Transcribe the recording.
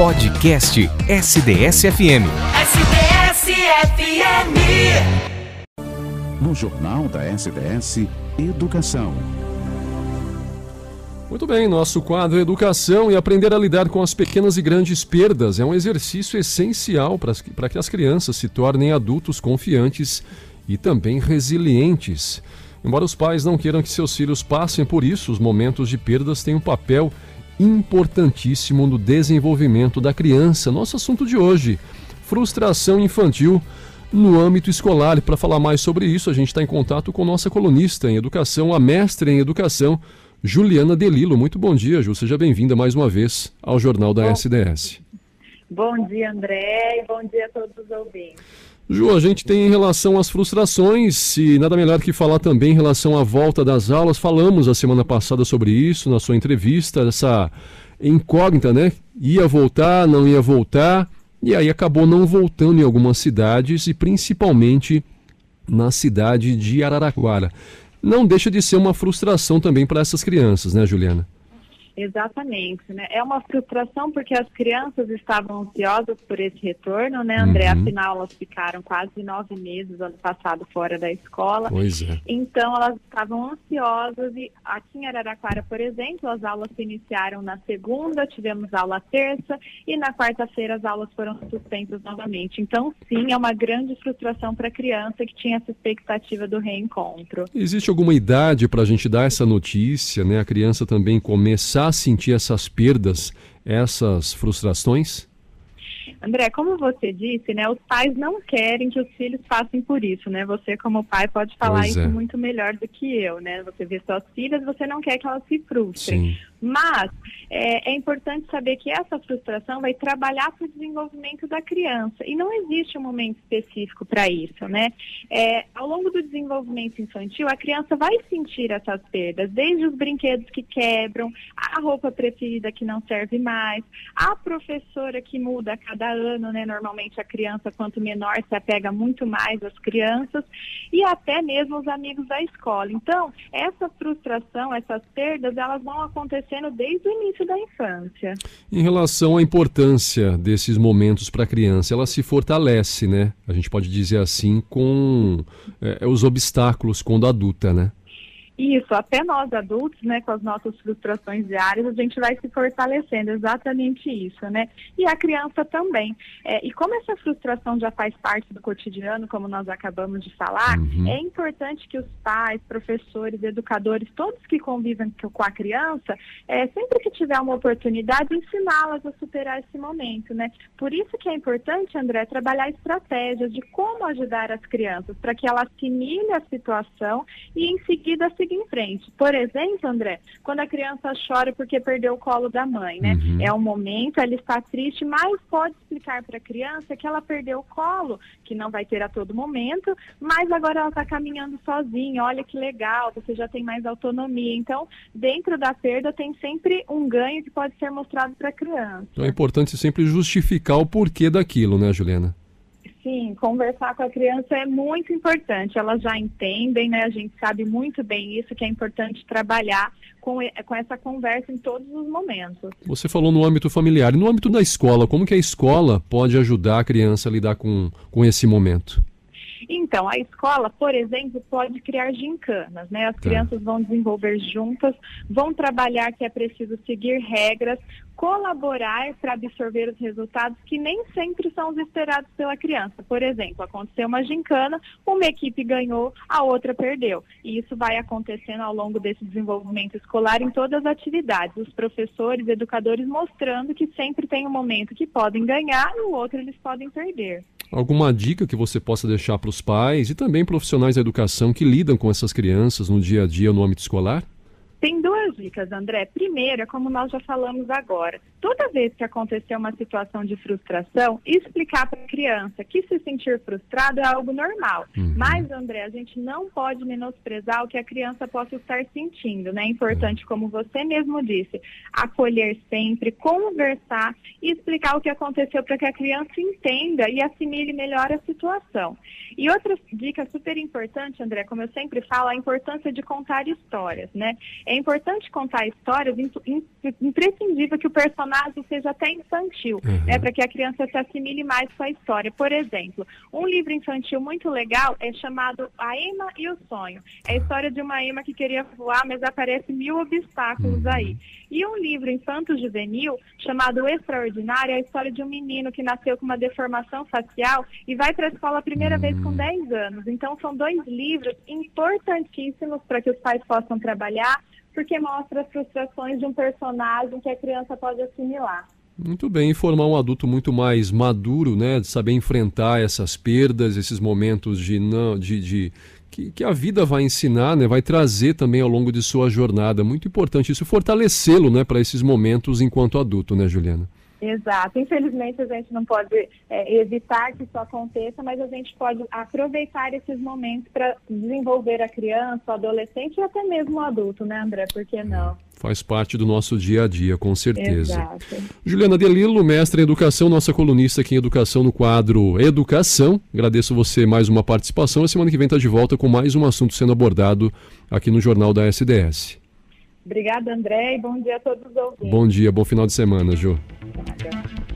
Podcast SDS-FM. SDS-FM. No Jornal da SDS, Educação. Muito bem, nosso quadro Educação e aprender a lidar com as pequenas e grandes perdas é um exercício essencial para que as crianças se tornem adultos confiantes e também resilientes. Embora os pais não queiram que seus filhos passem por isso, os momentos de perdas têm um papel importantíssimo no desenvolvimento da criança. Nosso assunto de hoje: frustração infantil no âmbito escolar. E para falar mais sobre isso, a gente está em contato com nossa colunista em educação, a mestre em educação, Juliana Delilo. Muito bom dia, Ju. Seja bem-vinda mais uma vez ao Jornal da bom, SDS. Bom dia, André, e bom dia a todos os ouvintes. Ju, a gente tem em relação às frustrações e nada melhor que falar também em relação à volta das aulas. Falamos a semana passada sobre isso na sua entrevista, essa incógnita, né? Ia voltar, não ia voltar, e aí acabou não voltando em algumas cidades e principalmente na cidade de Araraquara. Não deixa de ser uma frustração também para essas crianças, né, Juliana? Exatamente, né? É uma frustração porque as crianças estavam ansiosas por esse retorno, né, André? Uhum. Afinal, elas ficaram quase nove meses ano passado fora da escola. Pois é. Então, elas estavam ansiosas e aqui em Araraquara, por exemplo, as aulas se iniciaram na segunda, tivemos aula terça e na quarta-feira as aulas foram suspensas novamente. Então, sim, é uma grande frustração para a criança que tinha essa expectativa do reencontro. Existe alguma idade para a gente dar essa notícia, né? A criança também começar começar a sentir essas perdas, essas frustrações? André, como você disse, né, os pais não querem que os filhos passem por isso, né? Você como pai pode falar pois isso é. muito melhor do que eu, né? Você vê suas filhas, você não quer que elas se frustrem. Sim. Mas é, é, importante saber que essa frustração vai trabalhar para o desenvolvimento da criança. E não existe um momento específico para isso, né? É, ao longo do desenvolvimento infantil, a criança vai sentir essas perdas, desde os brinquedos que quebram, a roupa preferida que não serve mais, a professora que muda a cada ano, né? Normalmente a criança, quanto menor, se apega muito mais às crianças, e até mesmo os amigos da escola. Então, essa frustração, essas perdas, elas vão acontecer acontecendo desde o início da infância. Em relação à importância desses momentos para a criança, ela se fortalece, né? A gente pode dizer assim, com é, os obstáculos quando adulta, né? Isso, até nós adultos, né, com as nossas frustrações diárias, a gente vai se fortalecendo, exatamente isso, né? E a criança também. É, e como essa frustração já faz parte do cotidiano, como nós acabamos de falar, uhum. é importante que os pais, professores, educadores, todos que convivem com a criança, é, sempre que tiver uma oportunidade, ensiná-las a superar esse momento, né? Por isso que é importante, André, trabalhar estratégias de como ajudar as crianças, para que ela assimile a situação e em seguida se seguir em frente. Por exemplo, André, quando a criança chora porque perdeu o colo da mãe, né? Uhum. É um momento, ela está triste, mas pode explicar para a criança que ela perdeu o colo, que não vai ter a todo momento, mas agora ela está caminhando sozinha. Olha que legal, você já tem mais autonomia. Então, dentro da perda tem sempre um ganho que pode ser mostrado para a criança. Então é importante sempre justificar o porquê daquilo, né, Juliana? Sim, conversar com a criança é muito importante. Elas já entendem, né? A gente sabe muito bem isso, que é importante trabalhar com, com essa conversa em todos os momentos. Você falou no âmbito familiar. E no âmbito da escola, como que a escola pode ajudar a criança a lidar com, com esse momento? Então, a escola, por exemplo, pode criar gincanas, né? As tá. crianças vão desenvolver juntas, vão trabalhar que é preciso seguir regras, colaborar para absorver os resultados que nem sempre são os esperados pela criança. Por exemplo, aconteceu uma gincana, uma equipe ganhou, a outra perdeu. E isso vai acontecendo ao longo desse desenvolvimento escolar em todas as atividades. Os professores, educadores mostrando que sempre tem um momento que podem ganhar e o outro eles podem perder. Alguma dica que você possa deixar para os pais e também profissionais da educação que lidam com essas crianças no dia a dia no âmbito escolar? Tem duas dicas, André. Primeiro, é como nós já falamos agora. Toda vez que acontecer uma situação de frustração, explicar para a criança que se sentir frustrado é algo normal. Uhum. Mas, André, a gente não pode menosprezar o que a criança possa estar sentindo, né? É importante, como você mesmo disse, acolher sempre, conversar e explicar o que aconteceu para que a criança entenda e assimile melhor a situação. E outra dica super importante, André, como eu sempre falo, a importância de contar histórias, né? É importante contar histórias, imprescindível que o personagem seja até infantil, uhum. né, para que a criança se assimile mais com a história. Por exemplo, um livro infantil muito legal é chamado A Ema e o Sonho. É a história de uma ema que queria voar, mas aparece mil obstáculos uhum. aí. E um livro infanto-juvenil chamado Extraordinário é a história de um menino que nasceu com uma deformação facial e vai para a escola a primeira vez com 10 hum. anos. Então, são dois livros importantíssimos para que os pais possam trabalhar, porque mostra as frustrações de um personagem que a criança pode assimilar. Muito bem, formar um adulto muito mais maduro, né, de saber enfrentar essas perdas, esses momentos de não, de, de que, que, a vida vai ensinar, né, vai trazer também ao longo de sua jornada. Muito importante isso, fortalecê-lo, né, para esses momentos enquanto adulto, né, Juliana? Exato. Infelizmente a gente não pode é, evitar que isso aconteça, mas a gente pode aproveitar esses momentos para desenvolver a criança, o adolescente e até mesmo o adulto, né, André? Por que não? Faz parte do nosso dia a dia, com certeza. Exato. Juliana Delilo, mestre em educação, nossa colunista aqui em educação no quadro Educação. Agradeço você mais uma participação. A semana que vem está de volta com mais um assunto sendo abordado aqui no Jornal da SDS. Obrigada, André, e bom dia a todos os ouvintes. Bom dia, bom final de semana, Ju. Obrigada.